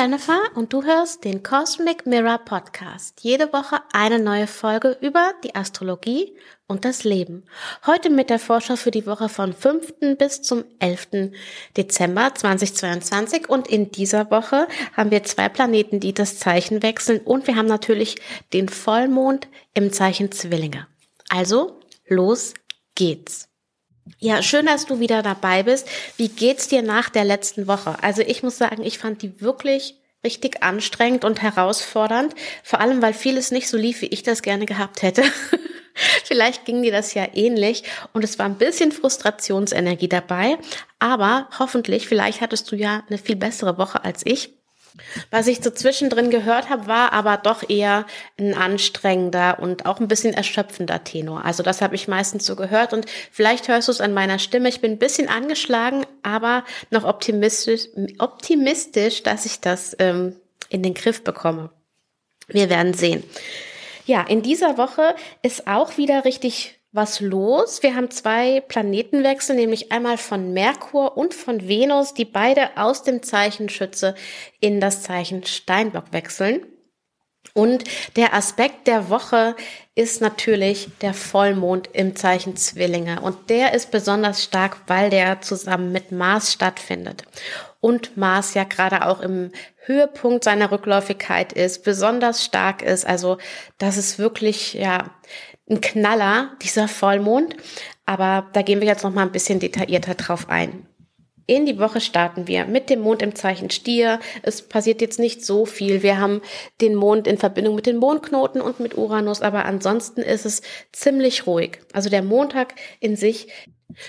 Jennifer und du hörst den Cosmic Mirror Podcast. Jede Woche eine neue Folge über die Astrologie und das Leben. Heute mit der Vorschau für die Woche von 5. bis zum 11. Dezember 2022 und in dieser Woche haben wir zwei Planeten, die das Zeichen wechseln und wir haben natürlich den Vollmond im Zeichen Zwillinge. Also, los geht's. Ja, schön, dass du wieder dabei bist. Wie geht's dir nach der letzten Woche? Also ich muss sagen, ich fand die wirklich richtig anstrengend und herausfordernd, vor allem weil vieles nicht so lief, wie ich das gerne gehabt hätte. Vielleicht ging dir das ja ähnlich und es war ein bisschen Frustrationsenergie dabei, aber hoffentlich, vielleicht hattest du ja eine viel bessere Woche als ich. Was ich so zwischendrin gehört habe, war aber doch eher ein anstrengender und auch ein bisschen erschöpfender Tenor. Also das habe ich meistens so gehört und vielleicht hörst du es an meiner Stimme. Ich bin ein bisschen angeschlagen, aber noch optimistisch, optimistisch, dass ich das ähm, in den Griff bekomme. Wir werden sehen. Ja, in dieser Woche ist auch wieder richtig was los. Wir haben zwei Planetenwechsel, nämlich einmal von Merkur und von Venus, die beide aus dem Zeichen Schütze in das Zeichen Steinbock wechseln. Und der Aspekt der Woche ist natürlich der Vollmond im Zeichen Zwillinge. Und der ist besonders stark, weil der zusammen mit Mars stattfindet. Und Mars ja gerade auch im Höhepunkt seiner Rückläufigkeit ist, besonders stark ist. Also das ist wirklich, ja, ein Knaller, dieser Vollmond. Aber da gehen wir jetzt noch mal ein bisschen detaillierter drauf ein. In die Woche starten wir mit dem Mond im Zeichen Stier. Es passiert jetzt nicht so viel. Wir haben den Mond in Verbindung mit den Mondknoten und mit Uranus, aber ansonsten ist es ziemlich ruhig. Also der Montag in sich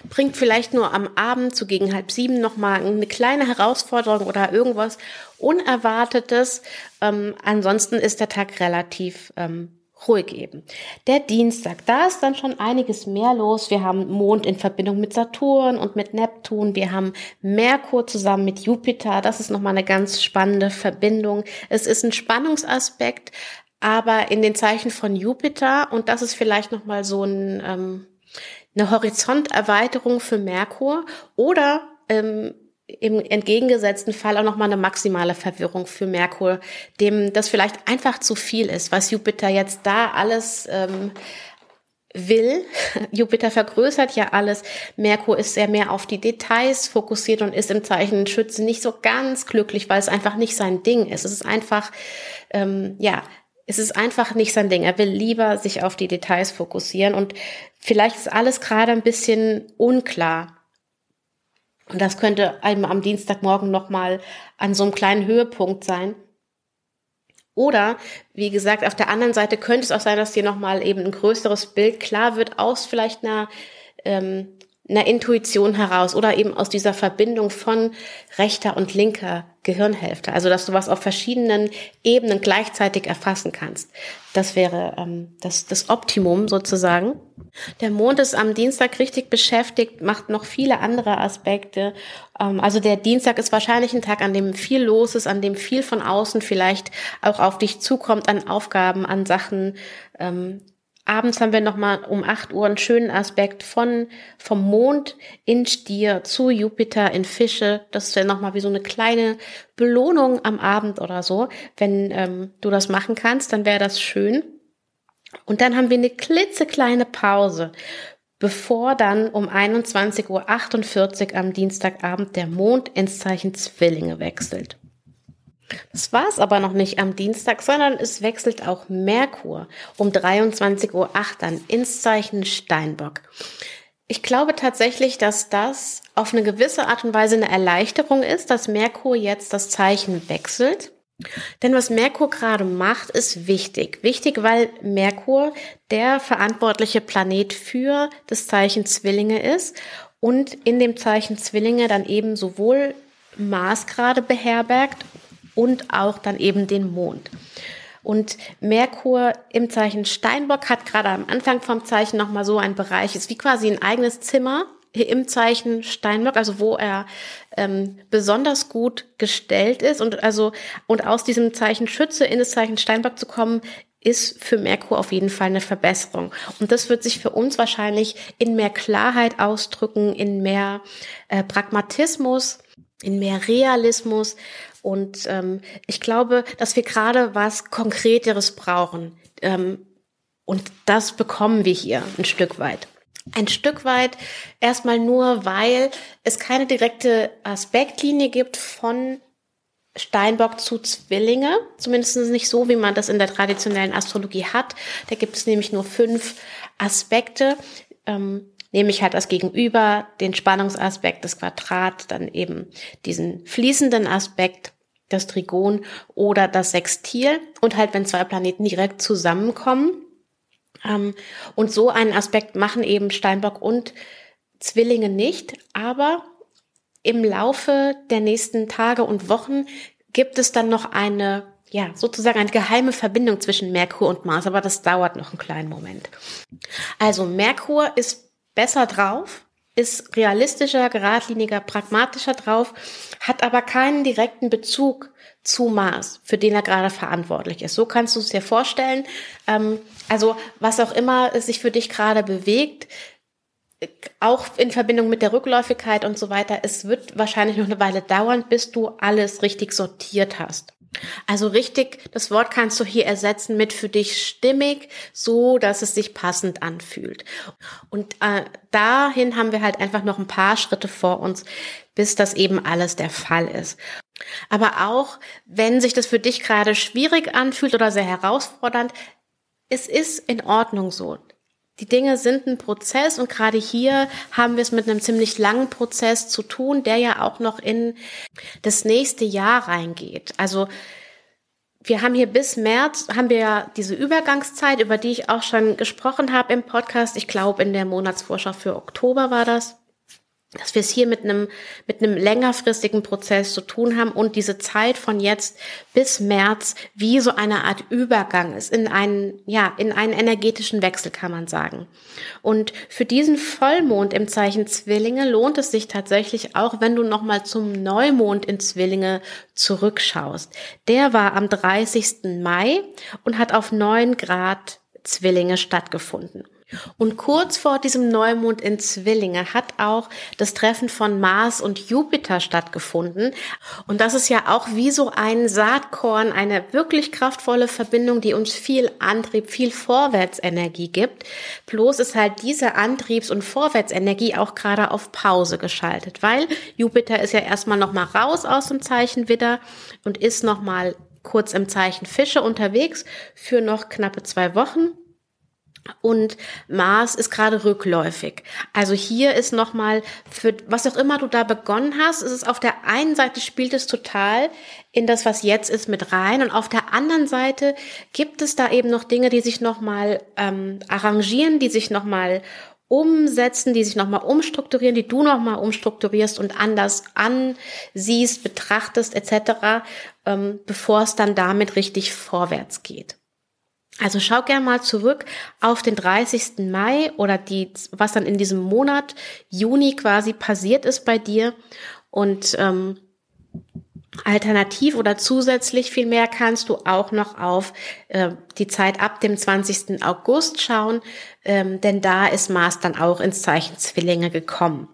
bringt vielleicht nur am Abend zu gegen halb sieben nochmal eine kleine Herausforderung oder irgendwas Unerwartetes. Ähm, ansonsten ist der Tag relativ ähm, ruhig eben. Der Dienstag, da ist dann schon einiges mehr los. Wir haben Mond in Verbindung mit Saturn und mit Neptun. Wir haben Merkur zusammen mit Jupiter. Das ist nochmal eine ganz spannende Verbindung. Es ist ein Spannungsaspekt, aber in den Zeichen von Jupiter und das ist vielleicht nochmal so ein, ähm, eine Horizonterweiterung für Merkur oder ähm, im entgegengesetzten Fall auch nochmal eine maximale Verwirrung für Merkur, dem das vielleicht einfach zu viel ist, was Jupiter jetzt da alles ähm, will. Jupiter vergrößert ja alles. Merkur ist sehr mehr auf die Details fokussiert und ist im Zeichen Schütze nicht so ganz glücklich, weil es einfach nicht sein Ding ist. Es ist einfach, ähm, ja, es ist einfach nicht sein Ding. Er will lieber sich auf die Details fokussieren und vielleicht ist alles gerade ein bisschen unklar. Und das könnte einem am Dienstagmorgen nochmal an so einem kleinen Höhepunkt sein. Oder, wie gesagt, auf der anderen Seite könnte es auch sein, dass dir nochmal eben ein größeres Bild klar wird aus vielleicht einer ähm, einer Intuition heraus oder eben aus dieser Verbindung von rechter und linker Gehirnhälfte. Also dass du was auf verschiedenen Ebenen gleichzeitig erfassen kannst. Das wäre ähm, das, das Optimum sozusagen. Der Mond ist am Dienstag richtig beschäftigt, macht noch viele andere Aspekte. Ähm, also der Dienstag ist wahrscheinlich ein Tag, an dem viel los ist, an dem viel von außen vielleicht auch auf dich zukommt, an Aufgaben, an Sachen, ähm, Abends haben wir nochmal um 8 Uhr einen schönen Aspekt von, vom Mond in Stier zu Jupiter in Fische. Das ist ja nochmal wie so eine kleine Belohnung am Abend oder so. Wenn ähm, du das machen kannst, dann wäre das schön. Und dann haben wir eine klitzekleine Pause, bevor dann um 21.48 Uhr am Dienstagabend der Mond ins Zeichen Zwillinge wechselt. Das war es aber noch nicht am Dienstag, sondern es wechselt auch Merkur um 23.08 Uhr dann ins Zeichen Steinbock. Ich glaube tatsächlich, dass das auf eine gewisse Art und Weise eine Erleichterung ist, dass Merkur jetzt das Zeichen wechselt. Denn was Merkur gerade macht, ist wichtig. Wichtig, weil Merkur der verantwortliche Planet für das Zeichen Zwillinge ist und in dem Zeichen Zwillinge dann eben sowohl Mars gerade beherbergt und auch dann eben den Mond. Und Merkur im Zeichen Steinbock hat gerade am Anfang vom Zeichen nochmal so ein Bereich, ist wie quasi ein eigenes Zimmer im Zeichen Steinbock, also wo er ähm, besonders gut gestellt ist und also und aus diesem Zeichen Schütze in das Zeichen Steinbock zu kommen, ist für Merkur auf jeden Fall eine Verbesserung. Und das wird sich für uns wahrscheinlich in mehr Klarheit ausdrücken, in mehr äh, Pragmatismus in mehr Realismus. Und ähm, ich glaube, dass wir gerade was Konkreteres brauchen. Ähm, und das bekommen wir hier ein Stück weit. Ein Stück weit erstmal nur, weil es keine direkte Aspektlinie gibt von Steinbock zu Zwillinge, zumindest nicht so, wie man das in der traditionellen Astrologie hat. Da gibt es nämlich nur fünf Aspekte, ähm, nämlich halt das Gegenüber, den Spannungsaspekt, das Quadrat, dann eben diesen fließenden Aspekt, das Trigon oder das Sextil und halt, wenn zwei Planeten direkt zusammenkommen. Ähm, und so einen Aspekt machen eben Steinbock und Zwillinge nicht, aber im Laufe der nächsten Tage und Wochen gibt es dann noch eine, ja, sozusagen eine geheime Verbindung zwischen Merkur und Mars, aber das dauert noch einen kleinen Moment. Also Merkur ist besser drauf, ist realistischer, geradliniger, pragmatischer drauf, hat aber keinen direkten Bezug zu Mars, für den er gerade verantwortlich ist. So kannst du es dir vorstellen. Ähm, also was auch immer sich für dich gerade bewegt, auch in Verbindung mit der Rückläufigkeit und so weiter, es wird wahrscheinlich noch eine Weile dauern, bis du alles richtig sortiert hast. Also richtig, das Wort kannst du hier ersetzen mit für dich stimmig, so dass es sich passend anfühlt. Und äh, dahin haben wir halt einfach noch ein paar Schritte vor uns, bis das eben alles der Fall ist. Aber auch wenn sich das für dich gerade schwierig anfühlt oder sehr herausfordernd, es ist in Ordnung so die Dinge sind ein Prozess und gerade hier haben wir es mit einem ziemlich langen Prozess zu tun, der ja auch noch in das nächste Jahr reingeht. Also wir haben hier bis März, haben wir ja diese Übergangszeit, über die ich auch schon gesprochen habe im Podcast. Ich glaube, in der Monatsvorschau für Oktober war das dass wir es hier mit einem, mit einem längerfristigen Prozess zu tun haben und diese Zeit von jetzt bis März wie so eine Art Übergang ist in einen, ja, in einen energetischen Wechsel, kann man sagen. Und für diesen Vollmond im Zeichen Zwillinge lohnt es sich tatsächlich auch, wenn du nochmal zum Neumond in Zwillinge zurückschaust. Der war am 30. Mai und hat auf 9 Grad Zwillinge stattgefunden. Und kurz vor diesem Neumond in Zwillinge hat auch das Treffen von Mars und Jupiter stattgefunden. Und das ist ja auch wie so ein Saatkorn, eine wirklich kraftvolle Verbindung, die uns viel Antrieb, viel Vorwärtsenergie gibt. Bloß ist halt diese Antriebs- und Vorwärtsenergie auch gerade auf Pause geschaltet, weil Jupiter ist ja erstmal nochmal raus aus dem Zeichen Widder und ist nochmal kurz im Zeichen Fische unterwegs für noch knappe zwei Wochen und Mars ist gerade rückläufig. Also hier ist nochmal, für was auch immer du da begonnen hast, ist es auf der einen Seite spielt es total in das, was jetzt ist, mit rein. Und auf der anderen Seite gibt es da eben noch Dinge, die sich nochmal ähm, arrangieren, die sich nochmal umsetzen, die sich nochmal umstrukturieren, die du nochmal umstrukturierst und anders ansiehst, betrachtest etc., ähm, bevor es dann damit richtig vorwärts geht. Also schau gerne mal zurück auf den 30. Mai oder die, was dann in diesem Monat Juni quasi passiert ist bei dir und ähm, Alternativ oder zusätzlich vielmehr kannst du auch noch auf äh, die Zeit ab dem 20. August schauen, ähm, denn da ist Mars dann auch ins Zeichen Zwillinge gekommen.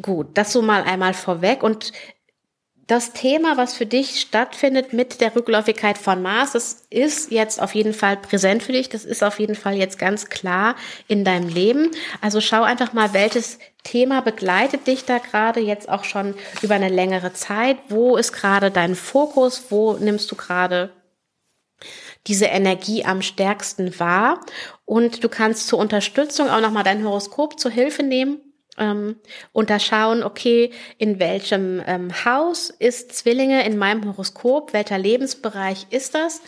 Gut, das so mal einmal vorweg und das Thema, was für dich stattfindet mit der Rückläufigkeit von Mars, das ist jetzt auf jeden Fall präsent für dich. Das ist auf jeden Fall jetzt ganz klar in deinem Leben. Also schau einfach mal, welches Thema begleitet dich da gerade jetzt auch schon über eine längere Zeit. Wo ist gerade dein Fokus? Wo nimmst du gerade diese Energie am stärksten wahr? Und du kannst zur Unterstützung auch nochmal dein Horoskop zur Hilfe nehmen ähm, und da schauen, okay, in welchem ähm, Haus ist Zwillinge in meinem Horoskop, welcher Lebensbereich ist das?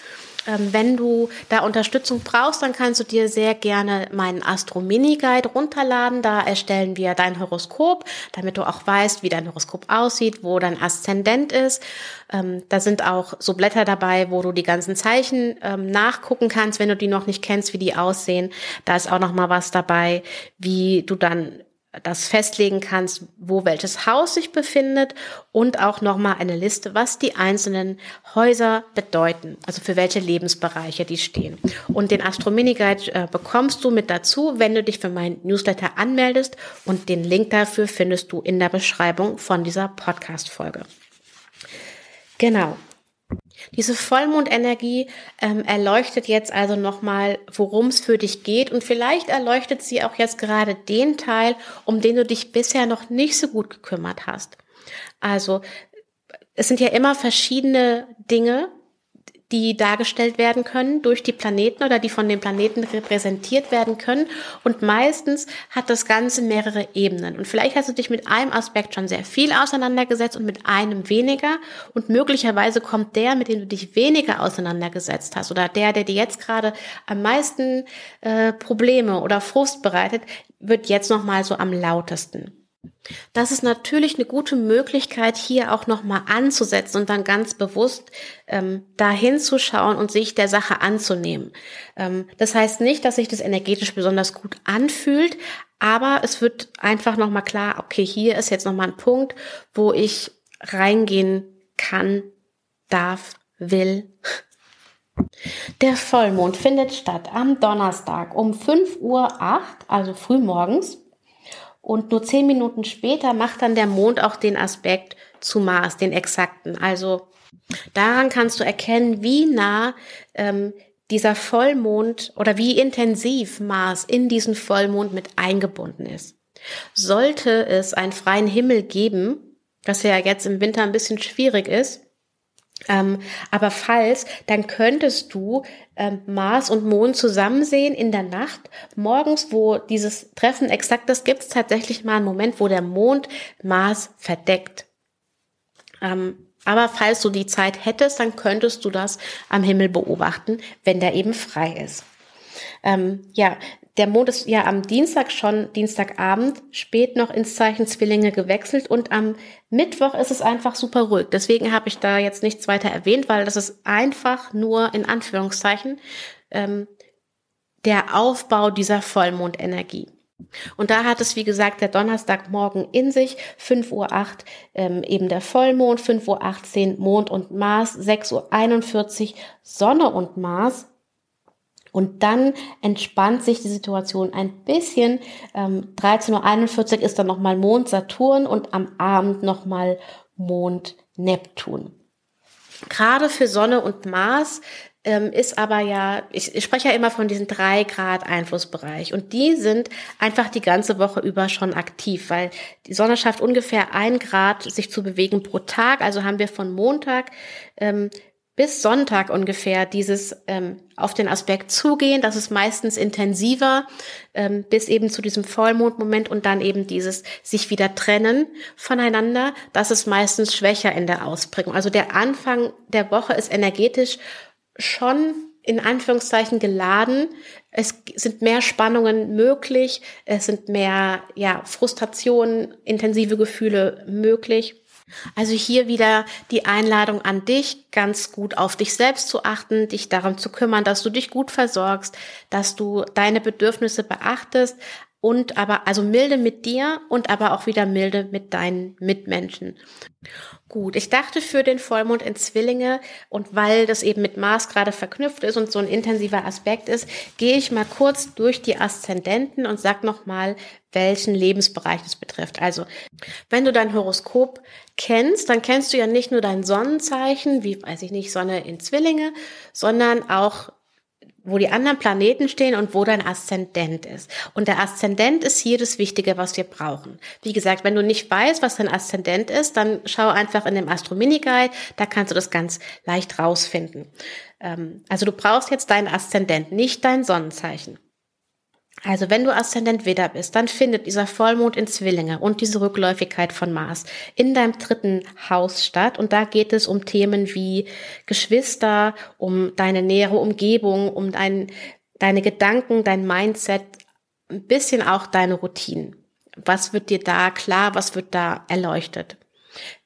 Ähm, wenn du da Unterstützung brauchst, dann kannst du dir sehr gerne meinen Astro Mini Guide runterladen. Da erstellen wir dein Horoskop, damit du auch weißt, wie dein Horoskop aussieht, wo dein Aszendent ist. Ähm, da sind auch so Blätter dabei, wo du die ganzen Zeichen ähm, nachgucken kannst, wenn du die noch nicht kennst, wie die aussehen. Da ist auch noch mal was dabei, wie du dann das festlegen kannst, wo welches Haus sich befindet und auch nochmal eine Liste, was die einzelnen Häuser bedeuten, also für welche Lebensbereiche die stehen. Und den Astro Mini Guide äh, bekommst du mit dazu, wenn du dich für mein Newsletter anmeldest und den Link dafür findest du in der Beschreibung von dieser Podcast Folge. Genau. Diese Vollmondenergie ähm, erleuchtet jetzt also nochmal, worum es für dich geht und vielleicht erleuchtet sie auch jetzt gerade den Teil, um den du dich bisher noch nicht so gut gekümmert hast. Also es sind ja immer verschiedene Dinge, die dargestellt werden können durch die Planeten oder die von den Planeten repräsentiert werden können. Und meistens hat das Ganze mehrere Ebenen. Und vielleicht hast du dich mit einem Aspekt schon sehr viel auseinandergesetzt und mit einem weniger. Und möglicherweise kommt der, mit dem du dich weniger auseinandergesetzt hast oder der, der dir jetzt gerade am meisten äh, Probleme oder Frust bereitet, wird jetzt nochmal so am lautesten. Das ist natürlich eine gute Möglichkeit, hier auch nochmal anzusetzen und dann ganz bewusst ähm, dahin zu schauen und sich der Sache anzunehmen. Ähm, das heißt nicht, dass sich das energetisch besonders gut anfühlt, aber es wird einfach nochmal klar, okay, hier ist jetzt nochmal ein Punkt, wo ich reingehen kann, darf, will. Der Vollmond findet statt am Donnerstag um 5.08 Uhr, also früh morgens. Und nur zehn Minuten später macht dann der Mond auch den Aspekt zu Mars, den exakten. Also daran kannst du erkennen, wie nah ähm, dieser Vollmond oder wie intensiv Mars in diesen Vollmond mit eingebunden ist. Sollte es einen freien Himmel geben, was ja jetzt im Winter ein bisschen schwierig ist, ähm, aber falls, dann könntest du ähm, Mars und Mond zusammen sehen in der Nacht. Morgens, wo dieses Treffen exakt ist, gibt es tatsächlich mal einen Moment, wo der Mond Mars verdeckt. Ähm, aber falls du die Zeit hättest, dann könntest du das am Himmel beobachten, wenn der eben frei ist. Ähm, ja, der Mond ist ja am Dienstag schon, Dienstagabend, spät noch ins Zeichen Zwillinge gewechselt und am Mittwoch ist es einfach super ruhig. Deswegen habe ich da jetzt nichts weiter erwähnt, weil das ist einfach nur in Anführungszeichen ähm, der Aufbau dieser Vollmondenergie. Und da hat es, wie gesagt, der Donnerstagmorgen in sich, 5.08 Uhr ähm, eben der Vollmond, 5.18 Uhr Mond und Mars, 6.41 Uhr Sonne und Mars, und dann entspannt sich die Situation ein bisschen. Ähm, 13.41 Uhr ist dann nochmal Mond Saturn und am Abend nochmal Mond Neptun. Gerade für Sonne und Mars ähm, ist aber ja, ich, ich spreche ja immer von diesen drei Grad Einflussbereich und die sind einfach die ganze Woche über schon aktiv, weil die Sonne schafft ungefähr ein Grad sich zu bewegen pro Tag. Also haben wir von Montag ähm, bis Sonntag ungefähr dieses ähm, auf den Aspekt zugehen. Das ist meistens intensiver ähm, bis eben zu diesem Vollmondmoment und dann eben dieses sich wieder trennen voneinander. Das ist meistens schwächer in der Ausprägung. Also der Anfang der Woche ist energetisch schon in Anführungszeichen geladen. Es sind mehr Spannungen möglich. Es sind mehr ja Frustrationen, intensive Gefühle möglich. Also hier wieder die Einladung an dich, ganz gut auf dich selbst zu achten, dich darum zu kümmern, dass du dich gut versorgst, dass du deine Bedürfnisse beachtest und aber also milde mit dir und aber auch wieder milde mit deinen Mitmenschen. Gut, ich dachte für den Vollmond in Zwillinge und weil das eben mit Mars gerade verknüpft ist und so ein intensiver Aspekt ist, gehe ich mal kurz durch die Aszendenten und sag nochmal, welchen Lebensbereich es betrifft. Also, wenn du dein Horoskop kennst, dann kennst du ja nicht nur dein Sonnenzeichen, wie weiß ich nicht, Sonne in Zwillinge, sondern auch wo die anderen Planeten stehen und wo dein Aszendent ist. Und der Aszendent ist hier das Wichtige, was wir brauchen. Wie gesagt, wenn du nicht weißt, was dein Aszendent ist, dann schau einfach in dem Astro Mini Guide, da kannst du das ganz leicht rausfinden. Ähm, also du brauchst jetzt deinen Aszendent, nicht dein Sonnenzeichen. Also wenn du Aszendent Widder bist, dann findet dieser Vollmond in Zwillinge und diese Rückläufigkeit von Mars in deinem dritten Haus statt. Und da geht es um Themen wie Geschwister, um deine nähere Umgebung, um dein, deine Gedanken, dein Mindset, ein bisschen auch deine Routinen. Was wird dir da klar, was wird da erleuchtet?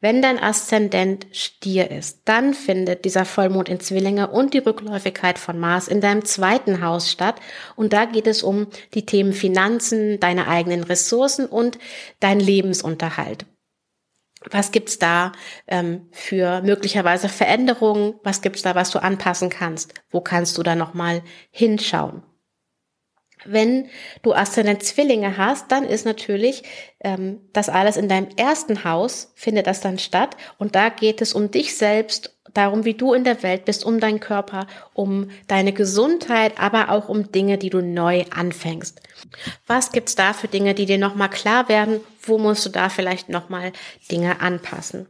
Wenn dein Aszendent Stier ist, dann findet dieser Vollmond in Zwillinge und die Rückläufigkeit von Mars in deinem zweiten Haus statt. Und da geht es um die Themen Finanzen, deine eigenen Ressourcen und dein Lebensunterhalt. Was gibt's da ähm, für möglicherweise Veränderungen? Was gibt's da, was du anpassen kannst? Wo kannst du da nochmal hinschauen? Wenn du Aszendent Zwillinge hast, dann ist natürlich ähm, das alles in deinem ersten Haus, findet das dann statt. Und da geht es um dich selbst, darum, wie du in der Welt bist, um deinen Körper, um deine Gesundheit, aber auch um Dinge, die du neu anfängst. Was gibt's da für Dinge, die dir nochmal klar werden? Wo musst du da vielleicht nochmal Dinge anpassen?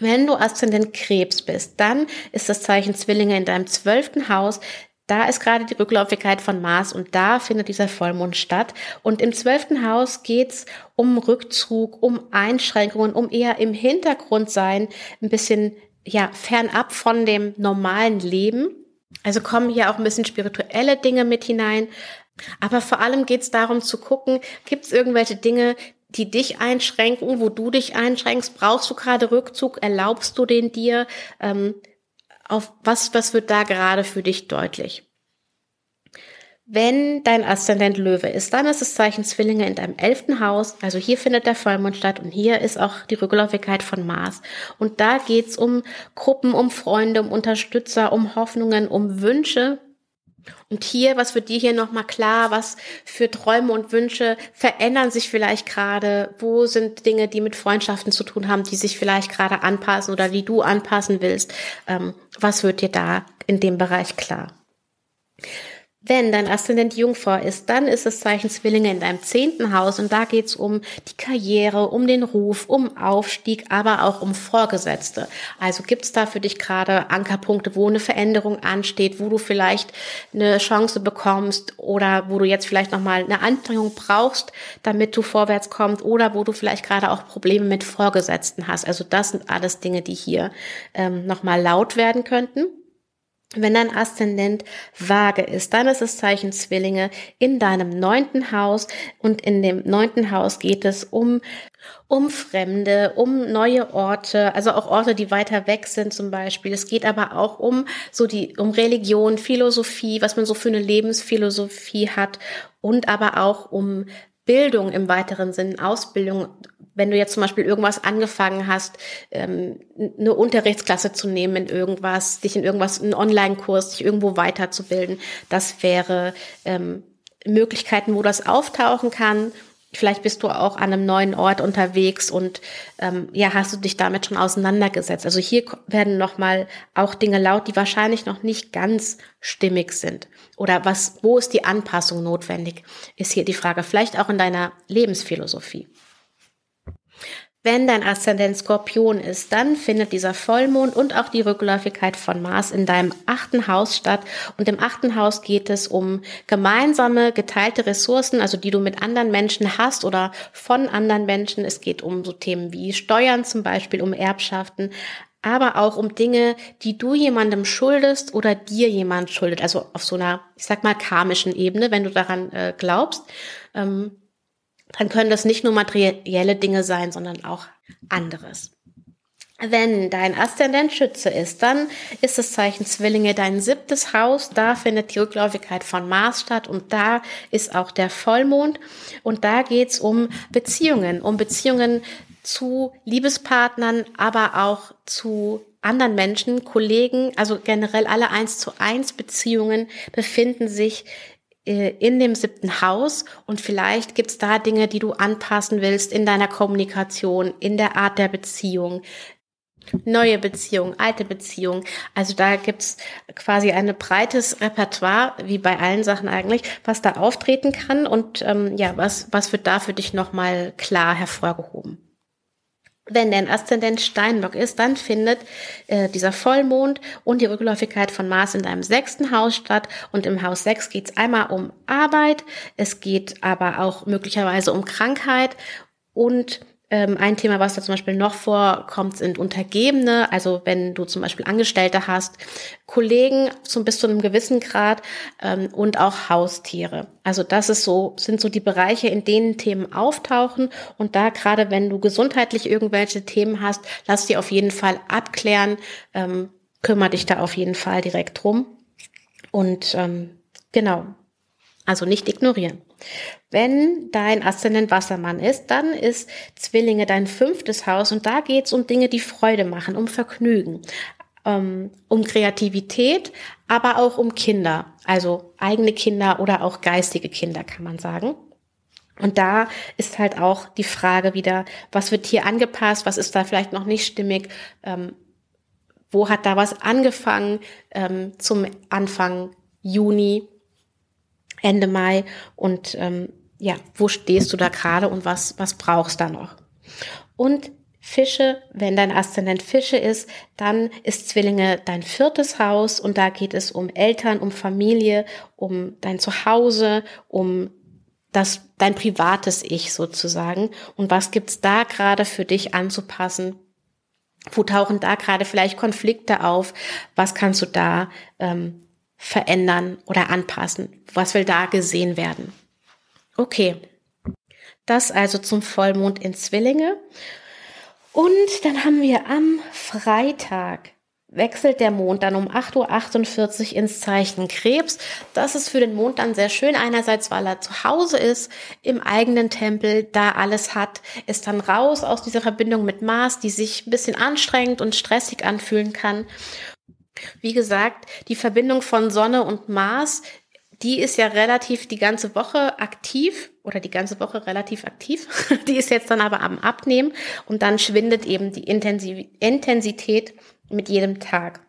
Wenn du Aszendent Krebs bist, dann ist das Zeichen Zwillinge in deinem zwölften Haus. Da ist gerade die Rückläufigkeit von Mars und da findet dieser Vollmond statt. Und im zwölften Haus geht's um Rückzug, um Einschränkungen, um eher im Hintergrund sein, ein bisschen ja fernab von dem normalen Leben. Also kommen hier auch ein bisschen spirituelle Dinge mit hinein. Aber vor allem geht's darum zu gucken, gibt's irgendwelche Dinge, die dich einschränken, wo du dich einschränkst? Brauchst du gerade Rückzug? Erlaubst du den dir? Ähm, auf was, was wird da gerade für dich deutlich? Wenn dein Aszendent Löwe ist, dann ist das Zeichen Zwillinge in deinem elften Haus. Also hier findet der Vollmond statt und hier ist auch die Rückläufigkeit von Mars. Und da geht's um Gruppen, um Freunde, um Unterstützer, um Hoffnungen, um Wünsche. Und hier, was wird dir hier nochmal klar? Was für Träume und Wünsche verändern sich vielleicht gerade? Wo sind Dinge, die mit Freundschaften zu tun haben, die sich vielleicht gerade anpassen oder die du anpassen willst? Ähm, was wird dir da in dem Bereich klar? Wenn dein Aszendent Jungfrau ist, dann ist das Zeichen Zwillinge in deinem zehnten Haus und da geht's um die Karriere, um den Ruf, um Aufstieg, aber auch um Vorgesetzte. Also gibt's da für dich gerade Ankerpunkte, wo eine Veränderung ansteht, wo du vielleicht eine Chance bekommst oder wo du jetzt vielleicht nochmal eine Anstrengung brauchst, damit du vorwärts kommst oder wo du vielleicht gerade auch Probleme mit Vorgesetzten hast. Also das sind alles Dinge, die hier ähm, nochmal laut werden könnten. Wenn dein Aszendent vage ist, dann ist das Zeichen Zwillinge in deinem neunten Haus und in dem neunten Haus geht es um um Fremde, um neue Orte, also auch Orte, die weiter weg sind zum Beispiel. Es geht aber auch um so die um Religion, Philosophie, was man so für eine Lebensphilosophie hat und aber auch um Bildung im weiteren Sinn, Ausbildung wenn du jetzt zum Beispiel irgendwas angefangen hast, ähm, eine Unterrichtsklasse zu nehmen in irgendwas, dich in irgendwas, einen Online-Kurs, dich irgendwo weiterzubilden, das wäre ähm, Möglichkeiten, wo das auftauchen kann. Vielleicht bist du auch an einem neuen Ort unterwegs und ähm, ja, hast du dich damit schon auseinandergesetzt. Also hier werden nochmal auch Dinge laut, die wahrscheinlich noch nicht ganz stimmig sind. Oder was, wo ist die Anpassung notwendig, ist hier die Frage. Vielleicht auch in deiner Lebensphilosophie. Wenn dein Aszendent Skorpion ist, dann findet dieser Vollmond und auch die Rückläufigkeit von Mars in deinem achten Haus statt. Und im achten Haus geht es um gemeinsame, geteilte Ressourcen, also die du mit anderen Menschen hast oder von anderen Menschen. Es geht um so Themen wie Steuern zum Beispiel, um Erbschaften, aber auch um Dinge, die du jemandem schuldest oder dir jemand schuldet. Also auf so einer, ich sag mal, karmischen Ebene, wenn du daran äh, glaubst. Ähm, dann können das nicht nur materielle Dinge sein, sondern auch anderes. Wenn dein Aszendent Schütze ist, dann ist das Zeichen Zwillinge dein siebtes Haus. Da findet die Rückläufigkeit von Mars statt und da ist auch der Vollmond. Und da geht's um Beziehungen, um Beziehungen zu Liebespartnern, aber auch zu anderen Menschen, Kollegen, also generell alle eins zu eins Beziehungen befinden sich in dem siebten Haus und vielleicht gibt's da Dinge, die du anpassen willst in deiner Kommunikation, in der Art der Beziehung. Neue Beziehung, alte Beziehung. Also da gibt's quasi ein breites Repertoire, wie bei allen Sachen eigentlich, was da auftreten kann und ähm, ja, was, was wird da für dich nochmal klar hervorgehoben. Wenn dein Aszendent Steinbock ist, dann findet äh, dieser Vollmond und die Rückläufigkeit von Mars in deinem sechsten Haus statt. Und im Haus 6 geht es einmal um Arbeit, es geht aber auch möglicherweise um Krankheit und ein Thema, was da zum Beispiel noch vorkommt, sind Untergebene. Also wenn du zum Beispiel Angestellte hast, Kollegen zum bis zu einem gewissen Grad ähm, und auch Haustiere. Also das ist so, sind so die Bereiche, in denen Themen auftauchen. Und da gerade wenn du gesundheitlich irgendwelche Themen hast, lass die auf jeden Fall abklären. Ähm, kümmere dich da auf jeden Fall direkt drum. Und ähm, genau, also nicht ignorieren. Wenn dein Aszendent Wassermann ist, dann ist Zwillinge dein fünftes Haus und da geht es um Dinge, die Freude machen, um Vergnügen, ähm, um Kreativität, aber auch um Kinder, also eigene Kinder oder auch geistige Kinder, kann man sagen. Und da ist halt auch die Frage wieder, was wird hier angepasst, was ist da vielleicht noch nicht stimmig, ähm, wo hat da was angefangen ähm, zum Anfang Juni Ende Mai und ähm, ja, wo stehst du da gerade und was, was brauchst da noch? Und Fische, wenn dein Aszendent Fische ist, dann ist Zwillinge dein viertes Haus und da geht es um Eltern, um Familie, um dein Zuhause, um das, dein privates Ich sozusagen. Und was gibt's da gerade für dich anzupassen? Wo tauchen da gerade vielleicht Konflikte auf? Was kannst du da ähm, verändern oder anpassen? Was will da gesehen werden? Okay, das also zum Vollmond in Zwillinge. Und dann haben wir am Freitag wechselt der Mond dann um 8.48 Uhr ins Zeichen Krebs. Das ist für den Mond dann sehr schön. Einerseits, weil er zu Hause ist, im eigenen Tempel, da alles hat, ist dann raus aus dieser Verbindung mit Mars, die sich ein bisschen anstrengend und stressig anfühlen kann. Wie gesagt, die Verbindung von Sonne und Mars, die ist ja relativ die ganze Woche aktiv oder die ganze Woche relativ aktiv. Die ist jetzt dann aber am Abnehmen und dann schwindet eben die Intensität mit jedem Tag.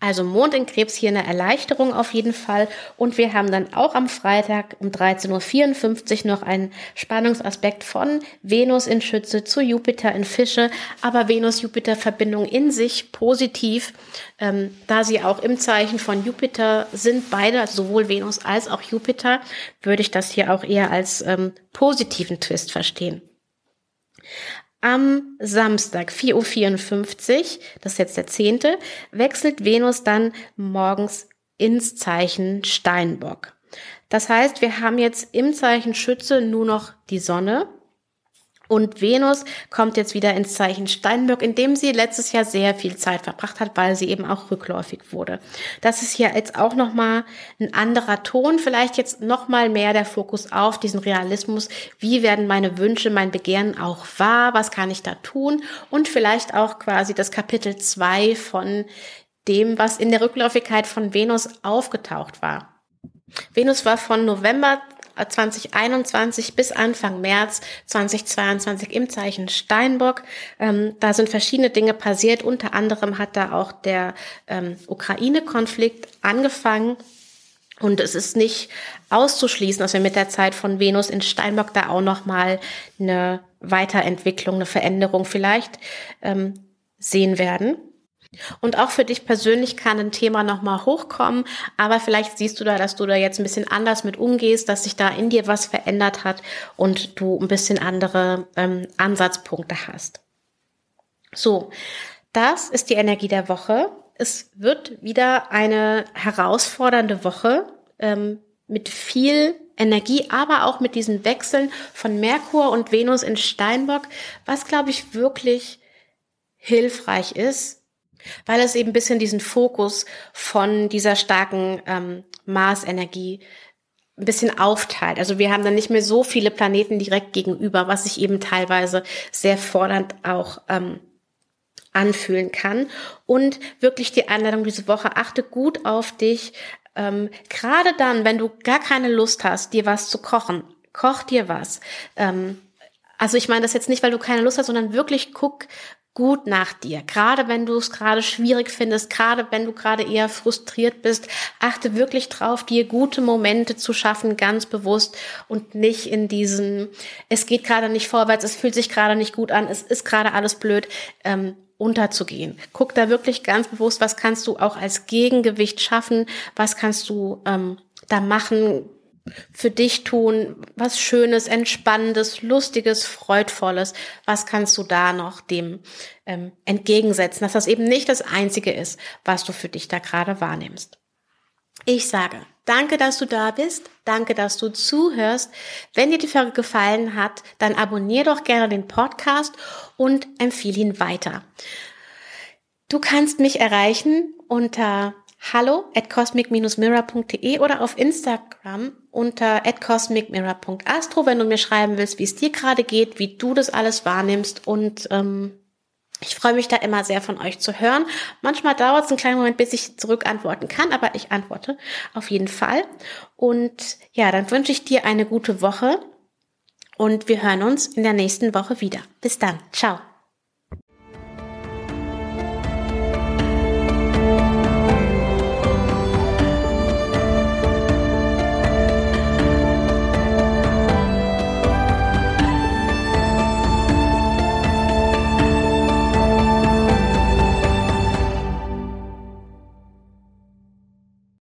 Also Mond in Krebs hier eine Erleichterung auf jeden Fall. Und wir haben dann auch am Freitag um 13.54 Uhr noch einen Spannungsaspekt von Venus in Schütze zu Jupiter in Fische. Aber Venus-Jupiter-Verbindung in sich positiv, ähm, da sie auch im Zeichen von Jupiter sind, beide, also sowohl Venus als auch Jupiter, würde ich das hier auch eher als ähm, positiven Twist verstehen. Am Samstag, 4.54 Uhr, das ist jetzt der zehnte, wechselt Venus dann morgens ins Zeichen Steinbock. Das heißt, wir haben jetzt im Zeichen Schütze nur noch die Sonne und Venus kommt jetzt wieder ins Zeichen Steinbock, in dem sie letztes Jahr sehr viel Zeit verbracht hat, weil sie eben auch rückläufig wurde. Das ist hier jetzt auch nochmal ein anderer Ton, vielleicht jetzt nochmal mehr der Fokus auf diesen Realismus. Wie werden meine Wünsche, mein Begehren auch wahr? Was kann ich da tun? Und vielleicht auch quasi das Kapitel zwei von dem, was in der Rückläufigkeit von Venus aufgetaucht war. Venus war von November 2021 bis Anfang März 2022 im Zeichen Steinbock. Ähm, da sind verschiedene Dinge passiert. Unter anderem hat da auch der ähm, Ukraine-Konflikt angefangen. Und es ist nicht auszuschließen, dass wir mit der Zeit von Venus in Steinbock da auch noch mal eine Weiterentwicklung, eine Veränderung vielleicht ähm, sehen werden. Und auch für dich persönlich kann ein Thema nochmal hochkommen, aber vielleicht siehst du da, dass du da jetzt ein bisschen anders mit umgehst, dass sich da in dir was verändert hat und du ein bisschen andere ähm, Ansatzpunkte hast. So, das ist die Energie der Woche. Es wird wieder eine herausfordernde Woche ähm, mit viel Energie, aber auch mit diesen Wechseln von Merkur und Venus in Steinbock, was glaube ich wirklich hilfreich ist, weil es eben ein bisschen diesen Fokus von dieser starken ähm, Marsenergie ein bisschen aufteilt. Also wir haben dann nicht mehr so viele Planeten direkt gegenüber, was sich eben teilweise sehr fordernd auch ähm, anfühlen kann. Und wirklich die Einladung diese Woche, achte gut auf dich. Ähm, Gerade dann, wenn du gar keine Lust hast, dir was zu kochen, koch dir was. Ähm, also ich meine das jetzt nicht, weil du keine Lust hast, sondern wirklich guck, gut nach dir. Gerade wenn du es gerade schwierig findest, gerade wenn du gerade eher frustriert bist, achte wirklich drauf, dir gute Momente zu schaffen, ganz bewusst und nicht in diesen, es geht gerade nicht vorwärts, es fühlt sich gerade nicht gut an, es ist gerade alles blöd, ähm, unterzugehen. Guck da wirklich ganz bewusst, was kannst du auch als Gegengewicht schaffen, was kannst du ähm, da machen, für dich tun? Was Schönes, Entspannendes, Lustiges, Freudvolles? Was kannst du da noch dem ähm, entgegensetzen, dass das eben nicht das Einzige ist, was du für dich da gerade wahrnimmst? Ich sage, danke, dass du da bist. Danke, dass du zuhörst. Wenn dir die Folge gefallen hat, dann abonniere doch gerne den Podcast und empfehle ihn weiter. Du kannst mich erreichen unter hallo at cosmic-mirror.de oder auf Instagram unter at cosmicmirror.astro, wenn du mir schreiben willst, wie es dir gerade geht, wie du das alles wahrnimmst und ähm, ich freue mich da immer sehr von euch zu hören. Manchmal dauert es einen kleinen Moment, bis ich zurückantworten kann, aber ich antworte auf jeden Fall. Und ja, dann wünsche ich dir eine gute Woche und wir hören uns in der nächsten Woche wieder. Bis dann. Ciao.